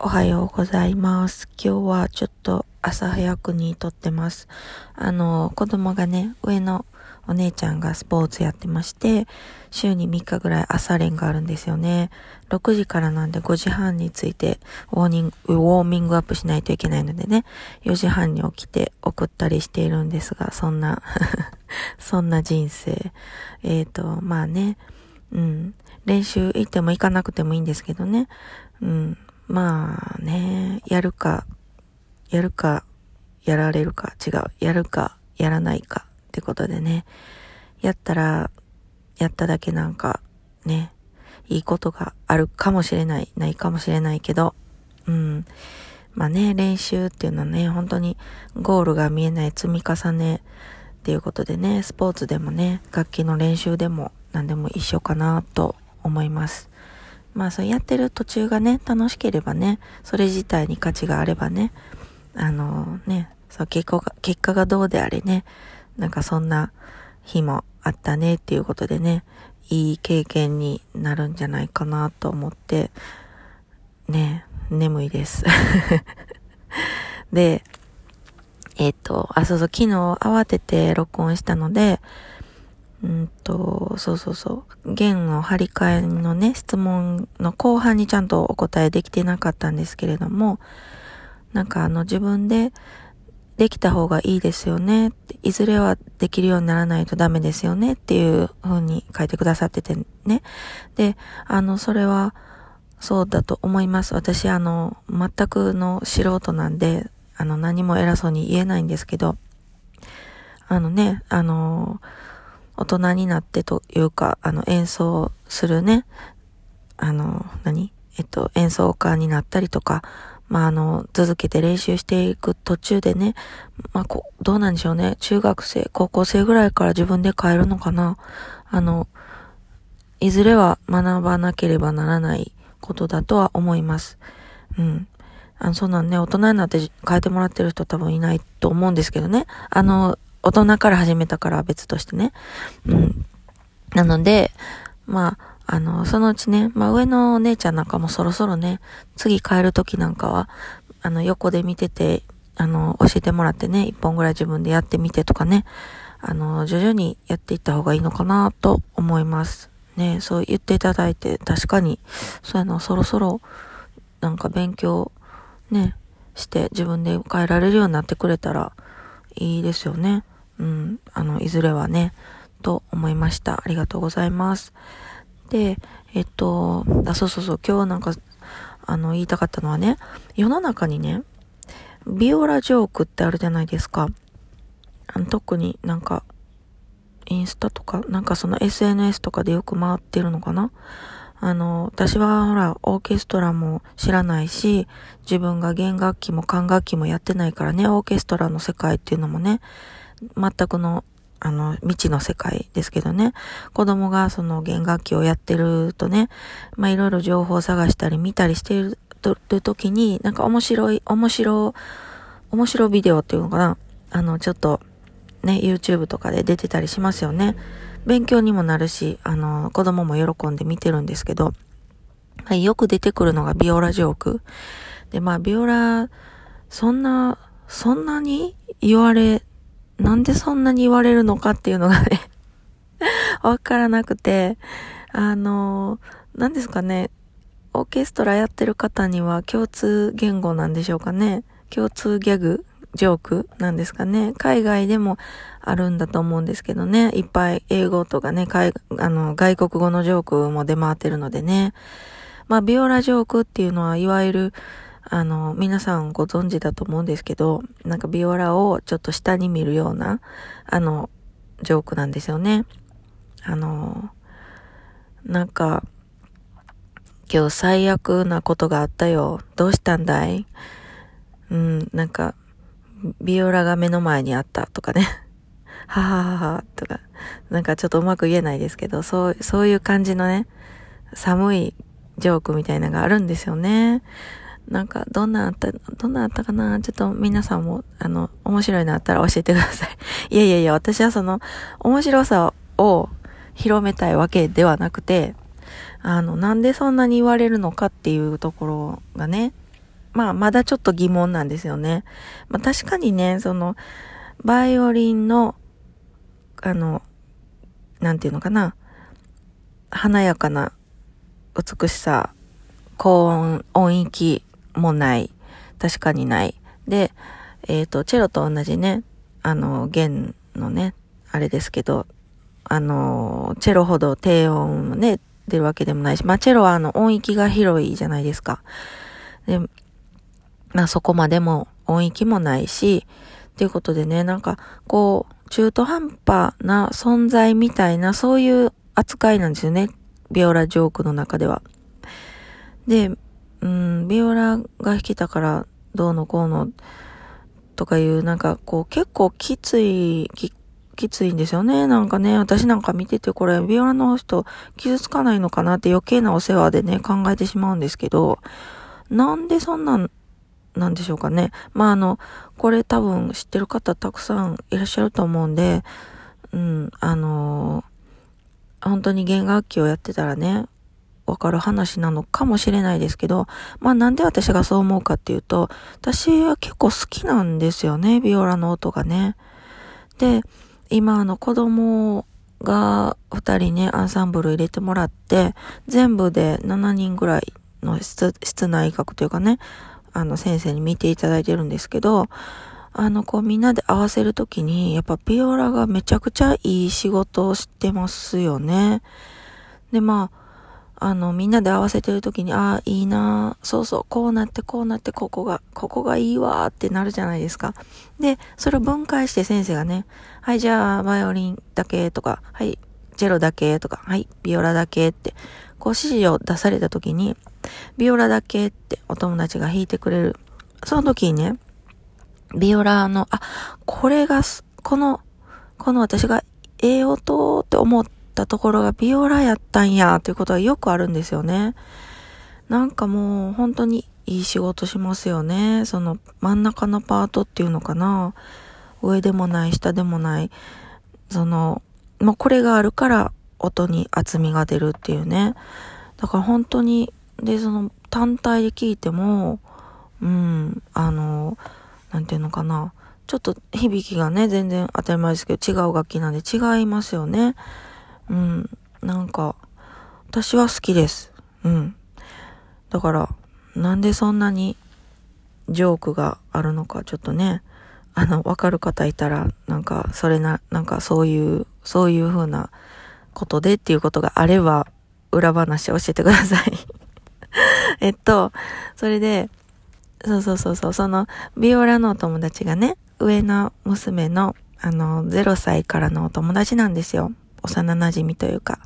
おはようございます。今日はちょっと朝早くに撮ってます。あの、子供がね、上のお姉ちゃんがスポーツやってまして、週に3日ぐらい朝練があるんですよね。6時からなんで5時半についてウォーニング、ウォーミングアップしないといけないのでね、4時半に起きて送ったりしているんですが、そんな そんな人生。えっ、ー、と、まあね、うん、練習行っても行かなくてもいいんですけどね、うん、まあね、やるか、やるか、やられるか、違う、やるか、やらないかってことでね、やったら、やっただけなんか、ね、いいことがあるかもしれない、ないかもしれないけど、うん。まあね、練習っていうのはね、本当にゴールが見えない積み重ねっていうことでね、スポーツでもね、楽器の練習でも何でも一緒かなと思います。まあそうやってる途中がね、楽しければね、それ自体に価値があればね、あのね、そう結果が、結果がどうであれね、なんかそんな日もあったねっていうことでね、いい経験になるんじゃないかなと思って、ね、眠いです。で、えっ、と、あ、そうそう、昨日慌てて録音したので、うんと、そうそうそう。弦の張り替えのね、質問の後半にちゃんとお答えできてなかったんですけれども、なんかあの自分でできた方がいいですよね。いずれはできるようにならないとダメですよねっていう風に書いてくださっててね。で、あの、それはそうだと思います。私あの、全くの素人なんで、あの、何も偉そうに言えないんですけど、あのね、あの大人になってというか、あの、演奏するね、あの、何？えっと、演奏家になったりとか、まあ、あの、続けて練習していく途中でね、まあ、こどうなんでしょうね。中学生、高校生ぐらいから自分で変えるのかな。あの、いずれは学ばなければならないことだとは思います。うん。あの、そんなんね、大人になって変えてもらってる人多分いないと思うんですけどね。あの、大人から始めたからは別としてね。うん。なので、まあ、あの、そのうちね、まあ上のお姉ちゃんなんかもそろそろね、次帰る時なんかは、あの、横で見てて、あの、教えてもらってね、一本ぐらい自分でやってみてとかね、あの、徐々にやっていった方がいいのかなと思います。ね、そう言っていただいて、確かに、そうやの、そろそろ、なんか勉強、ね、して自分で変えられるようになってくれたらいいですよね。うん、あの、いずれはね、と思いました。ありがとうございます。で、えっと、あ、そうそうそう、今日なんか、あの、言いたかったのはね、世の中にね、ビオラジョークってあるじゃないですか。あの特になんか、インスタとか、なんかその SNS とかでよく回ってるのかなあの、私はほら、オーケストラも知らないし、自分が弦楽器も管楽器もやってないからね、オーケストラの世界っていうのもね、全くの、あの、未知の世界ですけどね。子供がその弦楽器をやってるとね、まあいろいろ情報を探したり見たりしている時に、なんか面白い、面白、面白ビデオっていうのかな。あの、ちょっと、ね、YouTube とかで出てたりしますよね。勉強にもなるし、あの、子供も喜んで見てるんですけど、はい、よく出てくるのがビオラジョーク。で、まあ、ビオラ、そんな、そんなに言われなんでそんなに言われるのかっていうのがね わからなくて、あの、何ですかね、オーケストラやってる方には共通言語なんでしょうかね。共通ギャグ、ジョークなんですかね。海外でもあるんだと思うんですけどね。いっぱい英語とかね、海あの外国語のジョークも出回ってるのでね。まあ、ビオラジョークっていうのは、いわゆる、あの、皆さんご存知だと思うんですけど、なんかビオラをちょっと下に見るような、あの、ジョークなんですよね。あの、なんか、今日最悪なことがあったよ。どうしたんだい？うん、なんか、ビオラが目の前にあったとかね。ははははとか、なんかちょっとうまく言えないですけど、そう、そういう感じのね、寒いジョークみたいなのがあるんですよね。なんか、どんなあった、どんなあったかな？ちょっと皆さんも、あの、面白いのあったら教えてください。いやいやいや、私はその、面白さを広めたいわけではなくて、あの、なんでそんなに言われるのかっていうところがね、まあ、まだちょっと疑問なんですよね。まあ、確かにね、その、バイオリンの、あの、なんていうのかな、華やかな美しさ、高音、音域もない。確かにない。で、えっ、ー、と、チェロと同じね、あの、弦のね、あれですけど、あの、チェロほど低音ね、出るわけでもないし、まあ、チェロはあの、音域が広いじゃないですか。で、まあ、そこまでも音域もないし、っていうことでね、なんか、こう、中途半端な存在みたいな、そういう扱いなんですよね。ビオラジョークの中では。で、うん、ビオラが弾けたからどうのこうのとかいう、なんかこう結構きつい、ききついんですよね。なんかね、私なんか見ててこれ、ビオラの人傷つかないのかなって余計なお世話でね、考えてしまうんですけど、なんでそんなんなんでしょうかね。まあ、あの、これ多分知ってる方たくさんいらっしゃると思うんで、うん、あのー、本当に弦楽器をやってたらね、わかる話なのかもしれないですけど、まあなんで私がそう思うかっていうと、私は結構好きなんですよね、ビオラの音がね。で、今あの子供が二人ね、アンサンブル入れてもらって、全部で7人ぐらいの室室内楽というかね、あの先生に見ていただいてるんですけど、あの、こうみんなで合わせるときに、やっぱビオラがめちゃくちゃいい仕事をしてますよね。で、まあ、あの、みんなで合わせてる時に、ああ、いいなそうそう、こうなって、こうなって、ここが、ここがいいわーってなるじゃないですか。で、それを分解して先生がね、はい、じゃあ、バイオリンだけとか、はい、チェロだけとか、はい、ビオラだけって、こう指示を出された時に、ビオラだけってお友達が弾いてくれる。その時にね、ビオラの、あ、これが、この、この私がええ音って思っったところがビオラやったんや、ということはよくあるんですよね。なんかもう本当にいい仕事しますよね。その真ん中のパートっていうのかな。上でもない、下でもない。その、もうこれがあるから音に厚みが出るっていうね。だから本当に、で、その単体で聞いても、うん、あの、なんていうのかな。ちょっと響きがね、全然当たり前ですけど、違う楽器なんで違いますよね。うん。なんか、私は好きです。うん。だから、なんでそんなにジョークがあるのか、ちょっとね、あの、わかる方いたら、なんか、それな、なんかそういう、そういう風なことでっていうことがあれば、裏話教えてください えっと、それで、そうそうそうそう、その、ビオラのお友達がね、上の娘の、あの、0歳からのお友達なんですよ。幼馴染というか。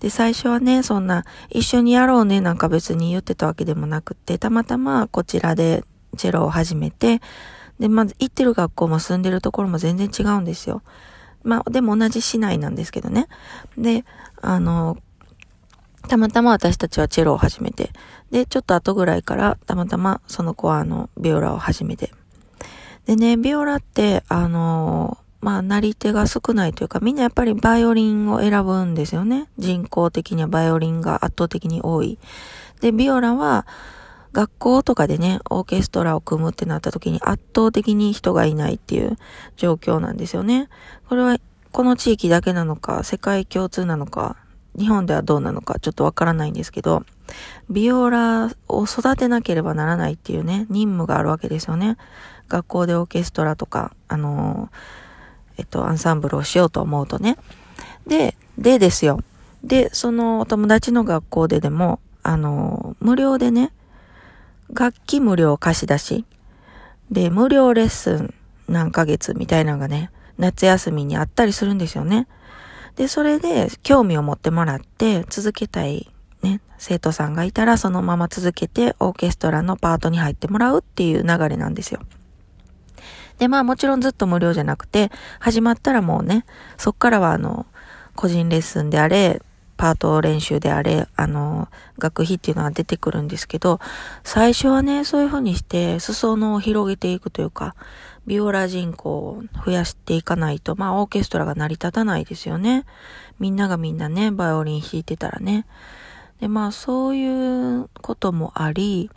で、最初はね、そんな、一緒にやろうねなんか別に言ってたわけでもなくって、たまたまこちらでチェロを始めて、で、まず行ってる学校も住んでるところも全然違うんですよ。まあ、でも同じ市内なんですけどね。で、あの、たまたま私たちはチェロを始めて、で、ちょっと後ぐらいから、たまたまその子はあの、ビオラを始めて。でね、ビオラって、あのまあ、なり手が少ないというか、みんなやっぱりバイオリンを選ぶんですよね。人口的にはバイオリンが圧倒的に多い。で、ビオラは、学校とかでね、オーケストラを組むってなった時に圧倒的に人がいないっていう状況なんですよね。これは、この地域だけなのか、世界共通なのか、日本ではどうなのかちょっとわからないんですけど、ビオラを育てなければならないっていうね、任務があるわけですよね。学校でオーケストラとか、あのーっと、アンサンブルをしようと思うとね。で、でですよ。で、そのお友達の学校ででも、あの、無料でね、楽器無料貸し出し。で、無料レッスン何ヶ月みたいなのがね、夏休みにあったりするんですよね。で、それで興味を持ってもらって続けたいね、生徒さんがいたらそのまま続けてオーケストラのパートに入ってもらうっていう流れなんですよ。で、まあもちろんずっと無料じゃなくて、始まったらもうね、そっからはあの、個人レッスンであれ、パート練習であれ、あの、学費っていうのは出てくるんですけど、最初はね、そういう風にして、裾野を広げていくというか、ビオラ人口を増やしていかないと、まあオーケストラが成り立たないですよね。みんながみんなね、バイオリン弾いてたらね。で、まあそういうこともあり、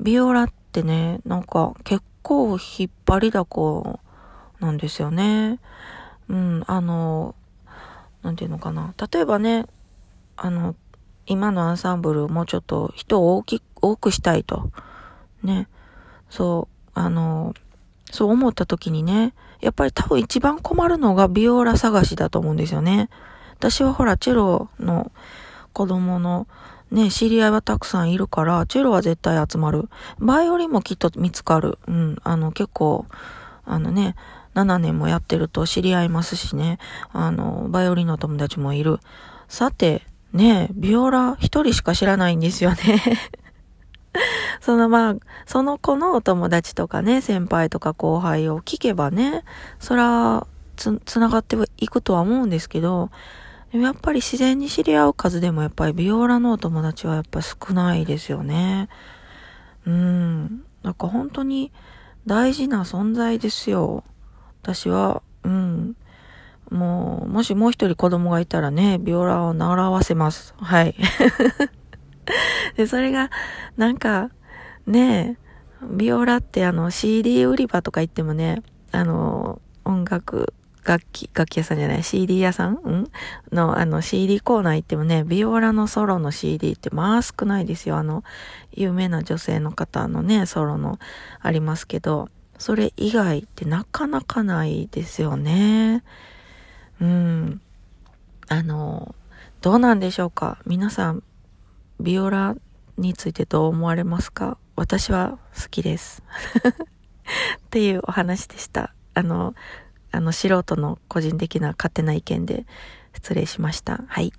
ビオラってね、なんか結構引っ張りだこなんですよね。うん、あの、なんていうのかな。例えばね、あの、今のアンサンブルもうちょっと人を大き多くしたいと。ね。そう、あの、そう思った時にね、やっぱり多分一番困るのがビオラ探しだと思うんですよね。私はほら、チェロの子供のね、知り合いはたくさんいるから、チェロは絶対集まる。バイオリンもきっと見つかる。うん、あの、結構、あのね、7年もやってると知り合いますしね、あの、バイオリンの友達もいる。さて、ね、ビオラ一人しか知らないんですよね そのまあ、その子のお友達とかね、先輩とか後輩を聞けばね、そら、つ、つながっていくとは思うんですけど、でもやっぱり自然に知り合う数でもやっぱりビオラのお友達はやっぱ少ないですよね。うん。なんか本当に大事な存在ですよ。私は、うん。もう、もしもう一人子供がいたらね、ビオラを習わせます。はい。で、それが、なんか、ねビオラってあの CD 売り場とか行ってもね、あの、音楽楽器、楽器屋さんじゃない、CD 屋さん？ん？の、あの、CD コーナー行ってもね、ビオラのソロの CD ってまあ少ないですよ。あの、有名な女性の方のね、ソロのありますけど、それ以外ってなかなかないですよね。うん。あの、どうなんでしょうか？皆さん、ビオラについてどう思われますか？私は好きです。っていうお話でした。あの、あの、素人の個人的な勝手な意見で失礼しました。はい。